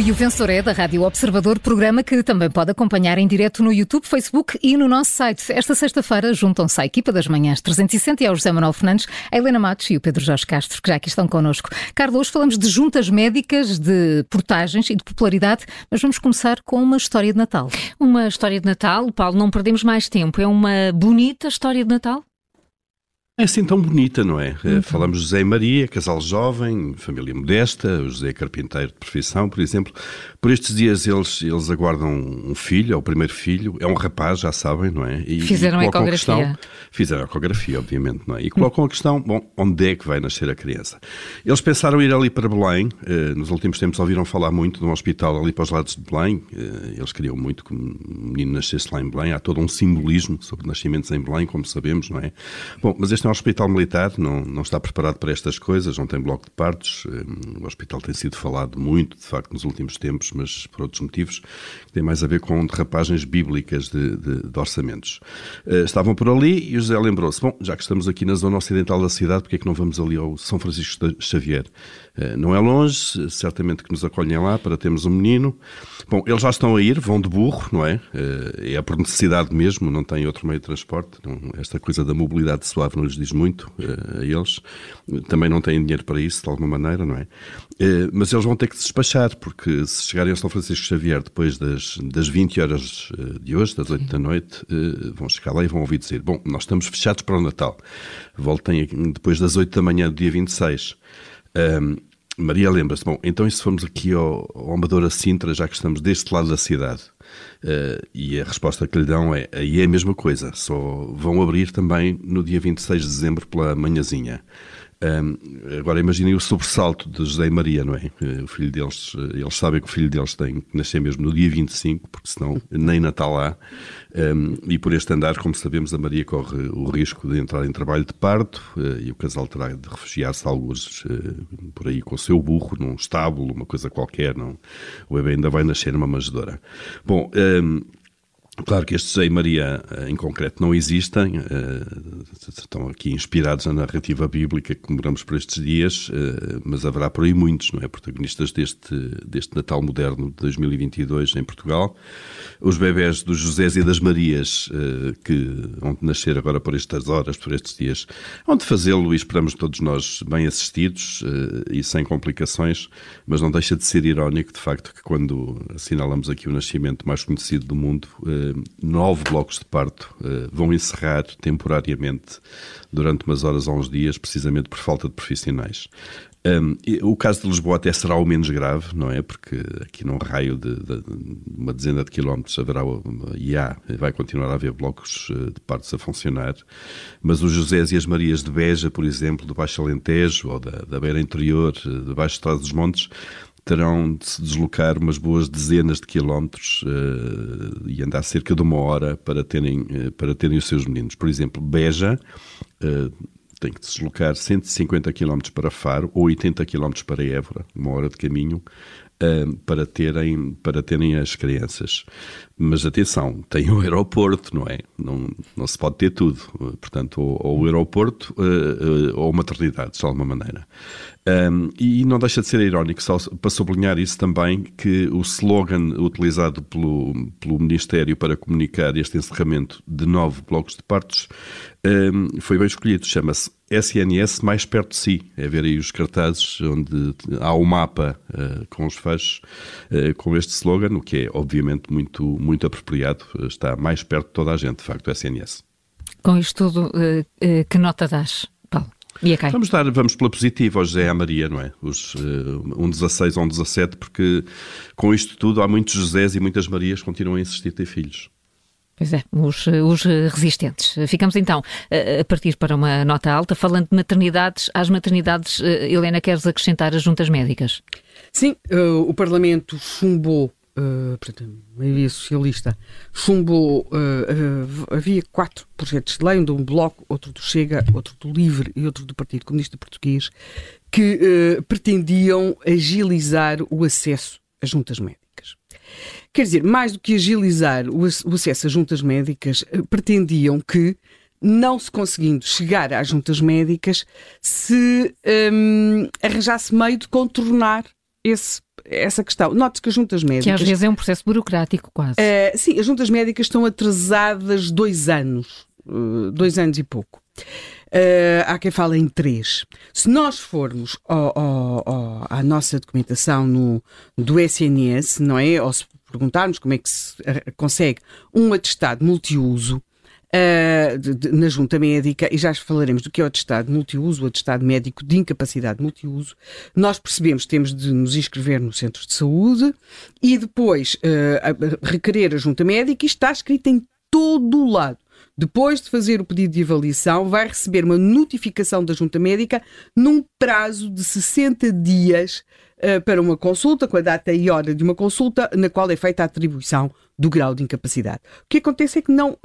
E o Vencedor é da Rádio Observador, programa que também pode acompanhar em direto no YouTube, Facebook e no nosso site. Esta sexta-feira juntam-se à equipa das manhãs 360 e ao José Manuel Fernandes, a Helena Matos e o Pedro Jorge Castro, que já aqui estão connosco. Carlos, hoje falamos de juntas médicas, de portagens e de popularidade, mas vamos começar com uma história de Natal. Uma história de Natal, Paulo, não perdemos mais tempo. É uma bonita história de Natal? É assim tão bonita, não é? Uhum. Falamos de José e Maria, casal jovem, família modesta, o José carpinteiro de profissão, por exemplo. Por estes dias eles, eles aguardam um filho, é o primeiro filho, é um rapaz, já sabem, não é? E, fizeram e a ecografia. Questão, fizeram a ecografia, obviamente, não é? E colocam a questão, bom, onde é que vai nascer a criança? Eles pensaram ir ali para Belém, eh, nos últimos tempos ouviram falar muito de um hospital ali para os lados de Belém, eh, eles queriam muito que um menino nascesse lá em Belém, há todo um simbolismo sobre nascimentos em Belém, como sabemos, não é? Bom, mas este é um hospital militar, não, não está preparado para estas coisas, não tem bloco de partos. Hum, o hospital tem sido falado muito, de facto, nos últimos tempos, mas por outros motivos, que tem mais a ver com derrapagens bíblicas de, de, de orçamentos. Uh, estavam por ali e o José lembrou-se: bom, já que estamos aqui na zona ocidental da cidade, porque é que não vamos ali ao São Francisco Xavier? Uh, não é longe, certamente que nos acolhem lá para termos um menino. Bom, eles já estão a ir, vão de burro, não é? Uh, é por necessidade mesmo, não tem outro meio de transporte. Esta coisa da mobilidade suave não lhes diz muito uh, a eles. Também não têm dinheiro para isso, de alguma maneira, não é? Uh, mas eles vão ter que se despachar, porque se chegarem a São Francisco Xavier depois das, das 20 horas de hoje, das 8 da noite, vão chegar lá e vão ouvir dizer: Bom, nós estamos fechados para o Natal. Voltem depois das 8 da manhã do dia 26. Um, Maria lembra-se, bom, então e se formos aqui ao, ao Amadora Sintra, já que estamos deste lado da cidade? Uh, e a resposta que lhe dão é, aí é a mesma coisa, só vão abrir também no dia 26 de dezembro pela manhãzinha. Um, agora imaginem o sobressalto de José e Maria, não é? O filho deles, eles sabem que o filho deles tem que nascer mesmo no dia 25, porque senão nem Natal há. Um, e por este andar, como sabemos, a Maria corre o risco de entrar em trabalho de parto uh, e o casal terá de refugiar-se alguns uh, por aí com o seu burro num estábulo, uma coisa qualquer. Não? O bebê ainda vai nascer numa manjedoura. Bom. Um, Claro que estes José e Maria eh, em concreto não existem, eh, estão aqui inspirados na narrativa bíblica que comemoramos por estes dias, eh, mas haverá por aí muitos, não é? Protagonistas deste, deste Natal moderno de 2022 em Portugal. Os bebés dos Josés e das Marias, que vão nascer agora por estas horas, por estes dias, vão de fazê-lo e esperamos todos nós bem assistidos e sem complicações, mas não deixa de ser irónico, de facto, que quando assinalamos aqui o nascimento mais conhecido do mundo, nove blocos de parto uh, vão encerrar temporariamente durante umas horas ou uns dias, precisamente por falta de profissionais. Um, o caso de Lisboa até será o menos grave, não é? Porque aqui num raio de, de, uma dezena de quilómetros haverá e há, vai continuar a haver blocos eh, de partos a funcionar, mas os Josés e as Marias de Beja, por exemplo, do Baixo Alentejo ou da, da Beira Interior, eh, de Baixo Estado dos Montes, terão de se deslocar umas boas dezenas de quilómetros uh, e andar cerca de uma hora para terem, uh, para terem os seus meninos. Por exemplo, Beja uh, tem que deslocar 150 quilómetros para Faro ou 80 quilómetros para Évora, uma hora de caminho, para, terem, para terem as crianças. Mas atenção, tem o aeroporto, não é? Não, não se pode ter tudo. Portanto, ou, ou o aeroporto ou maternidade, de alguma maneira. Um, e não deixa de ser irónico, só para sublinhar isso também, que o slogan utilizado pelo, pelo Ministério para comunicar este encerramento de nove blocos de partos um, foi bem escolhido. Chama-se SNS mais perto de si. É ver aí os cartazes onde há o um mapa uh, com os fechos uh, com este slogan, o que é obviamente muito, muito apropriado. Está mais perto de toda a gente, de facto, o SNS. Com isto tudo, uh, que nota das? Vamos, dar, vamos pela positiva ao José e à Maria, não é? Os, uh, um 16 ou um 17, porque com isto tudo há muitos Josés e muitas Marias que continuam a insistir em ter filhos. Pois é, os, os, resistentes. Ficamos então a partir para uma nota alta, falando de maternidades. Às maternidades, eh, Helena, queres acrescentar as juntas médicas? Sim, uh, o Parlamento chumbou portanto, a maioria socialista, chumbou, havia quatro projetos de lei, um do Bloco, outro do Chega, outro do Livre e outro do Partido Comunista Português, que pretendiam agilizar o acesso às juntas médicas. Quer dizer, mais do que agilizar o, o acesso às juntas médicas, pretendiam que não se conseguindo chegar às juntas médicas, se um, arranjasse meio de contornar esse essa questão. Note-se que as juntas médicas. Que às vezes é um processo burocrático, quase. Uh, sim, as juntas médicas estão atrasadas dois anos, uh, dois anos e pouco. Uh, há quem fale em três. Se nós formos ao, ao, ao, à nossa documentação no, do SNS, não é? Ou se perguntarmos como é que se consegue um atestado multiuso, Uh, de, de, na junta médica, e já falaremos do que é o atestado multiuso, o atestado médico de incapacidade multiuso, nós percebemos que temos de nos inscrever no centro de saúde e depois uh, requerer a junta médica e está escrito em todo o lado. Depois de fazer o pedido de avaliação, vai receber uma notificação da junta médica num prazo de 60 dias uh, para uma consulta, com a data e hora de uma consulta, na qual é feita a atribuição do grau de incapacidade. O que acontece é que não,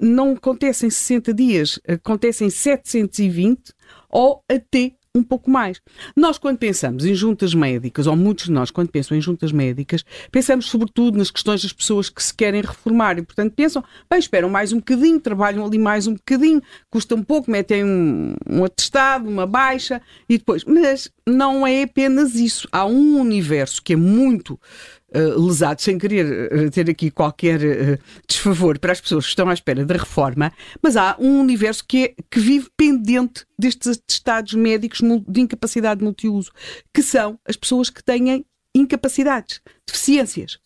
não acontece em 60 dias, acontece em 720 ou até um pouco mais. Nós, quando pensamos em juntas médicas, ou muitos de nós, quando pensam em juntas médicas, pensamos sobretudo nas questões das pessoas que se querem reformar e, portanto, pensam, bem, esperam mais um bocadinho, trabalham ali mais um bocadinho, custa um pouco, metem um, um atestado, uma baixa e depois. Mas não é apenas isso. Há um universo que é muito uh, lesado, sem querer uh, ter aqui qualquer uh, desfavor para as pessoas que estão à espera da reforma, mas há um universo que, é, que vive pendente destes atestados médicos de incapacidade multiuso, que são as pessoas que têm incapacidades, deficiências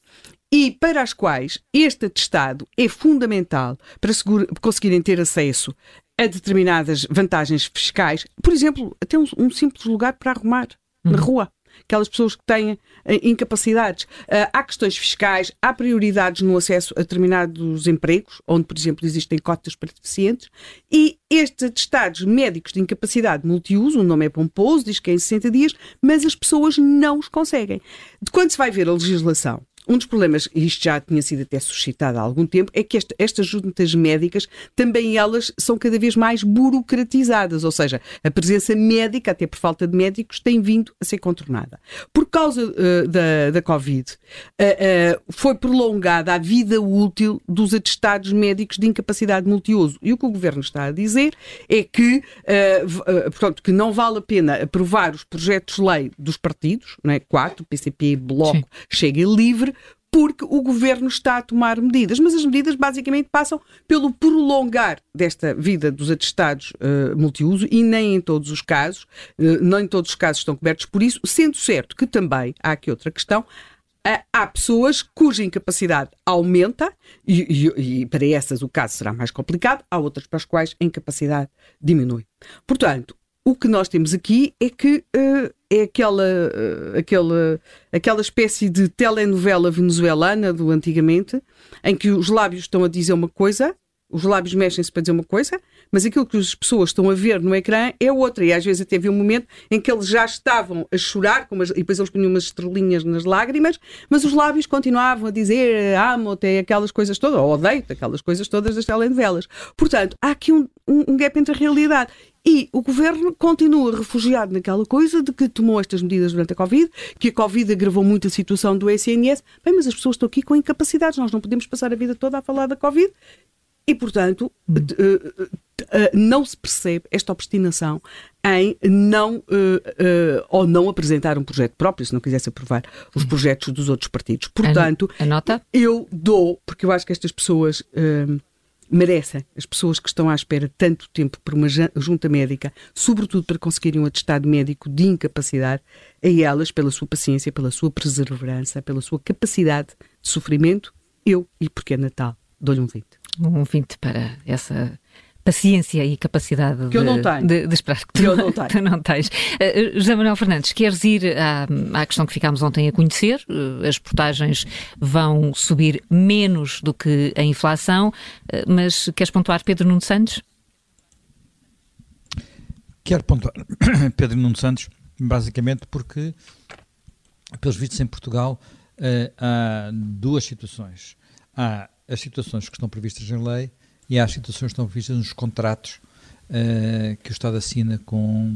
e para as quais este atestado é fundamental para conseguirem ter acesso a determinadas vantagens fiscais, por exemplo, até um, um simples lugar para arrumar uhum. na rua aquelas pessoas que têm uh, incapacidades. Uh, há questões fiscais, há prioridades no acesso a determinados empregos, onde, por exemplo, existem cotas para deficientes, e estes atestados médicos de incapacidade multiuso, o nome é pomposo, diz que é em 60 dias, mas as pessoas não os conseguem. De quando se vai ver a legislação um dos problemas, e isto já tinha sido até suscitado há algum tempo, é que esta, estas juntas médicas também elas são cada vez mais burocratizadas, ou seja, a presença médica, até por falta de médicos, tem vindo a ser contornada. Por causa uh, da, da Covid, uh, uh, foi prolongada a vida útil dos atestados médicos de incapacidade multiuso. E o que o Governo está a dizer é que, portanto, que não vale a pena aprovar os projetos de lei dos partidos, não é? quatro, PCP, Bloco, Sim. Chega Livre, porque o governo está a tomar medidas. Mas as medidas basicamente passam pelo prolongar desta vida dos atestados uh, multiuso e nem em todos os casos, uh, nem todos os casos estão cobertos por isso, sendo certo que também há aqui outra questão. Há pessoas cuja incapacidade aumenta e, e, e para essas o caso será mais complicado, há outras para as quais a incapacidade diminui. Portanto, o que nós temos aqui é que uh, é aquela, uh, aquela, aquela espécie de telenovela venezuelana do antigamente, em que os lábios estão a dizer uma coisa, os lábios mexem-se para dizer uma coisa, mas aquilo que as pessoas estão a ver no ecrã é outra. E às vezes até havia um momento em que eles já estavam a chorar, as, e depois eles punham umas estrelinhas nas lágrimas, mas os lábios continuavam a dizer amo-te, aquelas coisas todas, ou odeio-te, aquelas coisas todas das telenovelas. Portanto, há aqui um, um, um gap entre a realidade e o governo continua refugiado naquela coisa de que tomou estas medidas durante a Covid, que a Covid agravou muito a situação do SNS. Bem, mas as pessoas estão aqui com incapacidades, nós não podemos passar a vida toda a falar da Covid. E, portanto, hum. não se percebe esta obstinação em não ou não apresentar um projeto próprio, se não quisesse aprovar os projetos dos outros partidos. Portanto, eu dou, porque eu acho que estas pessoas merecem as pessoas que estão à espera tanto tempo por uma junta médica, sobretudo para conseguirem um atestado médico de incapacidade, a elas, pela sua paciência, pela sua perseverança, pela sua capacidade de sofrimento, eu, e porque é Natal, dou-lhe um 20. Um 20 para essa paciência e capacidade que de, eu não tenho. De, de esperar que tu, eu não, tenho. tu não tens. Uh, José Manuel Fernandes, queres ir à, à, questão que ficámos ontem a conhecer? Uh, as portagens vão subir menos do que a inflação, uh, mas queres pontuar Pedro Nuno Santos? Quero pontuar Pedro Nuno Santos, basicamente porque, pelos vistos em Portugal, há duas situações. Há as situações que estão previstas em lei e há situações que estão previstas nos contratos uh, que o Estado assina com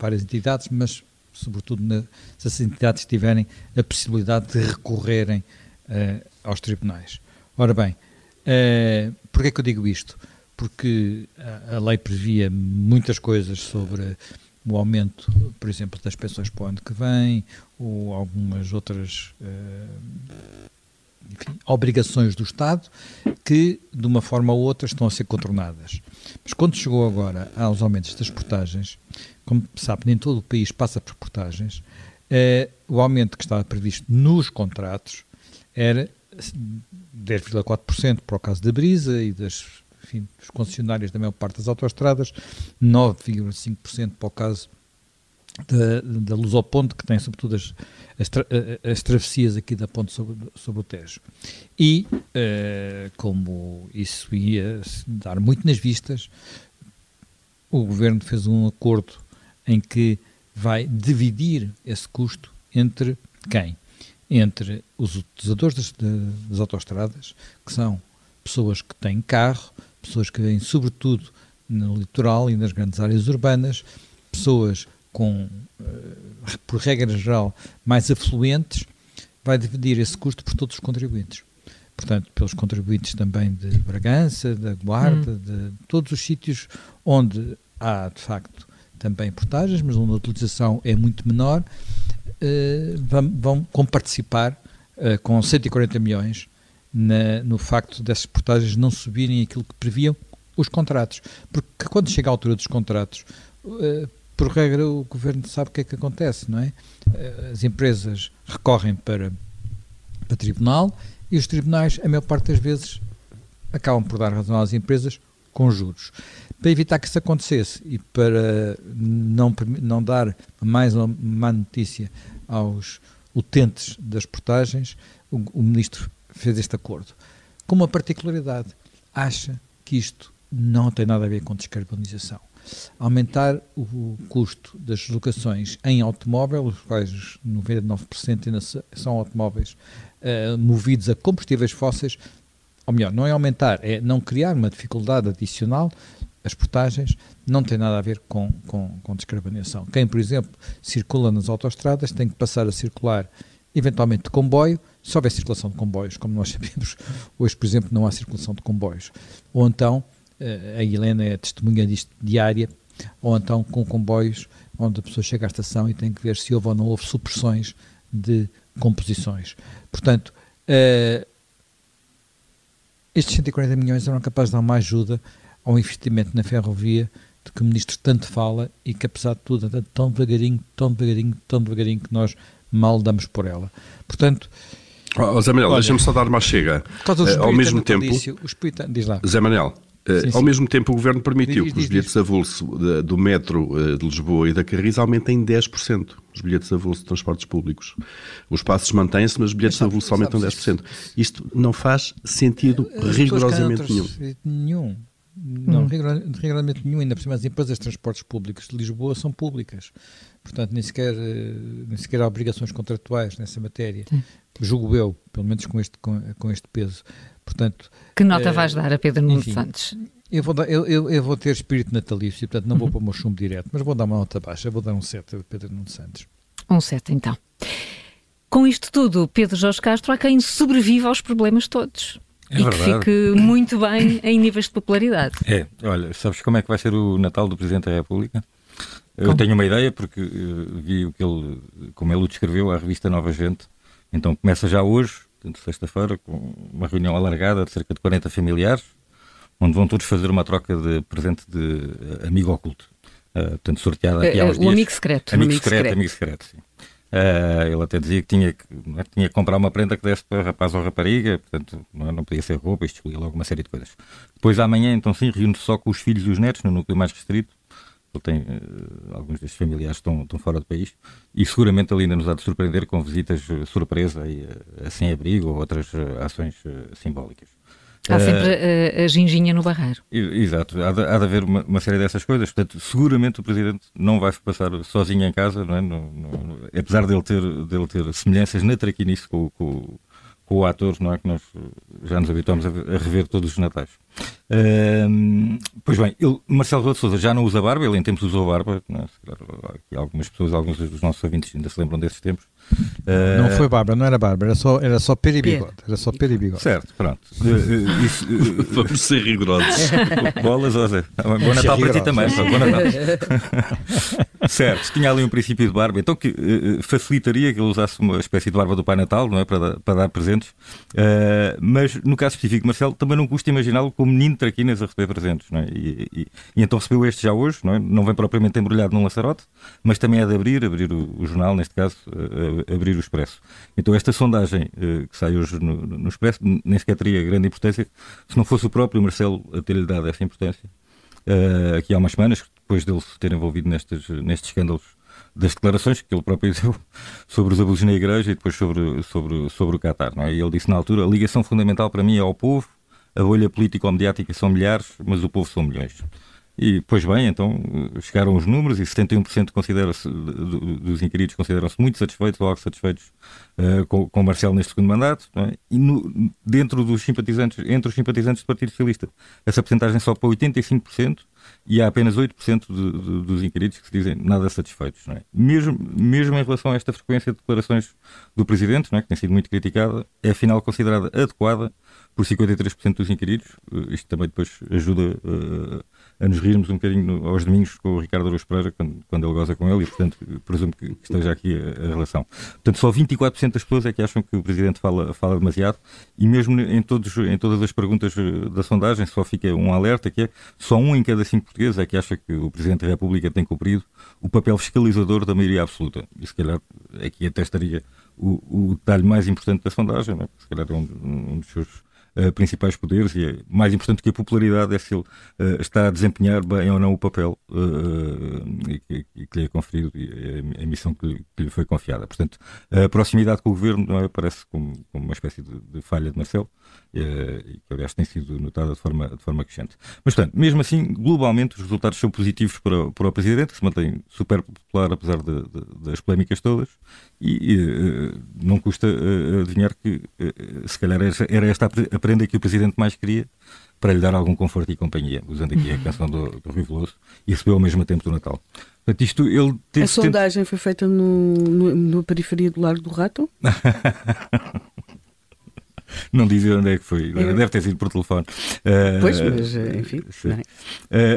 várias entidades, mas sobretudo na, se as entidades tiverem a possibilidade de recorrerem uh, aos tribunais. Ora bem, uh, porquê é que eu digo isto? Porque a, a lei previa muitas coisas sobre o aumento, por exemplo, das pensões para o ano que vem, ou algumas outras enfim, obrigações do Estado que, de uma forma ou outra, estão a ser contornadas. Mas quando chegou agora aos aumentos das portagens, como sabe, nem todo o país passa por portagens, eh, o aumento que estava previsto nos contratos era 10,4% para o caso da Brisa e das, enfim, dos concessionários da maior parte das autoestradas, 9,5% para o caso da, da Luz ao Ponte, que tem sobretudo as, as, tra as travessias aqui da ponte sobre, sobre o Tejo. E, uh, como isso ia dar muito nas vistas, o Governo fez um acordo em que vai dividir esse custo entre quem? Entre os utilizadores das, das autoestradas, que são pessoas que têm carro, pessoas que vêm sobretudo no litoral e nas grandes áreas urbanas, pessoas com, uh, por regra geral, mais afluentes, vai dividir esse custo por todos os contribuintes. Portanto, pelos contribuintes também de Bragança, da Guarda, hum. de todos os sítios onde há, de facto, também portagens, mas onde a utilização é muito menor, uh, vão, vão comparticipar uh, com 140 milhões na, no facto dessas portagens não subirem aquilo que previam os contratos. Porque quando chega a altura dos contratos, por regra, o governo sabe o que é que acontece, não é? Eh, as empresas recorrem para, para tribunal e os tribunais, a maior parte das vezes, acabam por dar razão às empresas com juros. Para evitar que isso acontecesse e para não, não dar mais uma má notícia aos utentes das portagens, o, o ministro fez este acordo. Com uma particularidade, acha que isto não tem nada a ver com descarbonização aumentar o custo das locações em automóvel, os quais 99% ainda são automóveis uh, movidos a combustíveis fósseis, ou melhor, não é aumentar, é não criar uma dificuldade adicional. As portagens não tem nada a ver com, com, com descarbonização. Quem, por exemplo, circula nas autoestradas tem que passar a circular eventualmente de comboio, se houver circulação de comboios, como nós sabemos, hoje, por exemplo, não há circulação de comboios. Ou então a Helena é testemunha disto diária, ou então com comboios onde a pessoa chega à estação e tem que ver se houve ou não houve supressões de composições. Portanto, uh, estes 140 milhões eram capazes de dar uma ajuda ao investimento na ferrovia de que o Ministro tanto fala e que, apesar de tudo, anda tão devagarinho, tão devagarinho, tão devagarinho que nós mal damos por ela. Portanto. Oh, Zé Manuel, deixa-me só dar uma chega. Uh, ao mesmo tempo. diz lá. Zé Manuel, eh, sim, sim. Ao mesmo tempo, o Governo permitiu diz, que os bilhetes diz. avulso do metro eh, de Lisboa e da Carris aumentem em 10%. Os bilhetes avulso de transportes públicos. Os passos mantêm-se, mas os bilhetes de avulso aumentam 10%. Isto não faz sentido rigorosamente nenhum. Nenhum. Não, hum. rigorosamente nenhum. Ainda por cima, as empresas de transportes públicos de Lisboa são públicas. Portanto, nem sequer, eh, nem sequer há obrigações contratuais nessa matéria. Sim. Julgo eu, pelo menos com este, com, com este peso. Portanto, que nota uh, vais dar a Pedro Nuno Santos? Eu vou, dar, eu, eu, eu, vou ter espírito natalício, portanto não vou uhum. pôr o meu chumbo direto, mas vou dar uma nota baixa, vou dar um 7 a Pedro Nuno Santos. Um 7 então. Com isto tudo, Pedro Jorge Castro há quem sobreviva aos problemas todos. É e verdade. que fique muito bem em níveis de popularidade. É, olha, sabes como é que vai ser o Natal do Presidente da República? Eu tenho uma ideia porque uh, vi o que ele, como ele o descreveu à revista Nova Gente. Então começa já hoje, portanto, sexta-feira, com uma reunião alargada de cerca de 40 familiares, onde vão todos fazer uma troca de presente de uh, amigo oculto. Uh, portanto, sorteada aqui há uns uh, dias. amigo secreto. Amigo, amigo secreto, secreto, amigo secreto, sim. Uh, ele até dizia que tinha que, é, tinha que comprar uma prenda que desse para rapaz ou rapariga, portanto não, não podia ser roupa, isto escolhia logo uma série de coisas. Depois amanhã, então sim, reúne-se só com os filhos e os netos, no núcleo mais restrito. Ele tem, uh, alguns destes familiares estão, estão fora do país e seguramente ele ainda nos há de surpreender com visitas surpresa e, uh, sem abrigo ou outras ações simbólicas. Há sempre a, a, ginginha no barreiro. Exato, há de, há de haver uma, uma, série dessas coisas. Portanto, seguramente o Presidente não vai passar sozinho em casa, não é? No, no, apesar dele ter, dele ter semelhanças na traquinice com, com, com o ator, não é? Que nós já nos habituamos a, a rever todos os natais. Uh, pois bem, ele, Marcelo Rebelo de Sousa já não usa barba, ele em tempos usou barba. É? algumas pessoas, alguns dos nossos ouvintes ainda se lembram desses tempos. Uh, não foi barba, não era barba, era só, era só pera e bigode. Era só pera e bigode. Certo, pronto. Uh, isso, Vamos ser rigorosos. Bolas, José. Bom Natal para ti também. Bom Natal. certo, tinha ali um princípio de barba, então que facilitaria que ele usasse uma espécie de barba do Pai Natal, não é? Para dar, para dar presentes. mas no caso específico de Marcelo, também não custa imaginá-lo como menino traquinas a receber presentes. Não é? e, e, e, então recebeu este já hoje, não, é? não vem propriamente embrulhado num laçarote, mas também é de abrir, abrir o, o jornal, neste caso, uh, abrir o Expresso. Então esta sondagem uh, que sai hoje no, no, Expresso nem sequer teria grande importância se não fosse o próprio Marcelo a ter-lhe dado essa importância. Uh, aqui há umas semanas, depois dele se ter envolvido nestes, nestes escândalos das declarações que ele próprio deu sobre os abusos na igreja e depois sobre, sobre, sobre o Qatar. Não é? E ele disse na altura: a ligação fundamental para mim é ao povo, a bolha político-mediática são milhares, mas o povo são milhões. E, pois bem, então chegaram os números e 71% considera dos inquiridos consideram-se muito satisfeitos, logo satisfeitos uh, com, com Marcelo neste segundo mandato. É? E no, dentro dos simpatizantes, entre os simpatizantes do Partido Socialista, essa porcentagem sobe para 85% e há apenas 8% de, de, dos inquiridos que se dizem nada satisfeitos. É? Mesmo, mesmo em relação a esta frequência de declarações do Presidente, é? que tem sido muito criticada, é afinal considerada adequada por 53% dos inquiridos. Uh, isto também depois ajuda uh, a nos rirmos um bocadinho aos domingos com o Ricardo Araújo Pereira, quando, quando ele goza com ele, e portanto presumo que esteja aqui a, a, relação. Portanto, só 24% das pessoas é que acham que o Presidente fala, fala demasiado, e mesmo em, todos, em todas as perguntas uh, da sondagem só fica um alerta, que é só um em cada cinco portugueses é que acha que o Presidente da República tem cumprido o papel fiscalizador da maioria absoluta. E se calhar aqui até estaria o, o detalhe mais importante da sondagem, né? se calhar é um, um dos seus uh, principais poderes e é mais importante que a popularidade é se ele uh, está a desempenhar bem ou não o papel uh, que, que, lhe é conferido e a, a missão que lhe, que lhe, foi confiada. Portanto, a proximidade com o governo não é, parece como, como uma espécie de, de falha de Marcelo que aliás tem sido notada de forma, de forma crescente. Mas, portanto, mesmo assim, globalmente os resultados são positivos para, para o Presidente, que se mantém super popular apesar de, de, das polémicas todas, e uh, não custa uh, adivinhar que se calhar era esta a prenda que o Presidente mais queria para lhe dar algum conforto e companhia, usando aqui a canção do, do Rui Veloso, e recebeu ao mesmo tempo do Natal. Portanto, isto, ele teve a sondagem foi feita no, no, no periferia do Largo do Rato? não dizer onde é que foi. É. Deve ter sido por telefone. Uh, pois, mas enfim. Uh,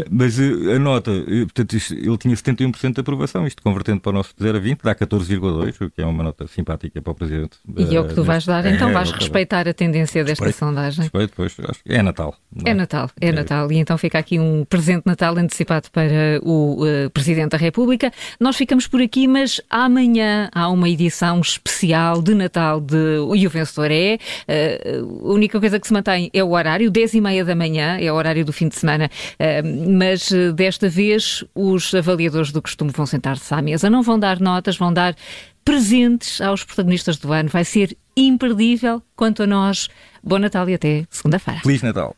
mas uh, a nota, portanto, isto, ele tinha 71% de aprovação, isto convertendo para o nosso 0 a 20, dá 14,2, o que é uma nota simpática para o Presidente. E é o que tu vais dar, então é, vais respeitar a tendência desta respeito, sondagem. Respeito, pois, acho que é Natal. É? é Natal, é, é, Natal. E então fica aqui um presente Natal antecipado para o Presidente da República. Nós ficamos por aqui, mas amanhã há uma edição especial de Natal de E o Vencedor é a única coisa que se mantém é o horário, 10 e meia da manhã, é o horário do fim de semana, eh, mas eh, desta vez os avaliadores do costume vão sentar-se à mesa, não vão dar notas, vão dar presentes aos protagonistas do ano. Vai ser imperdível quanto a nós. Bom Natal e até segunda-feira. Feliz Natal.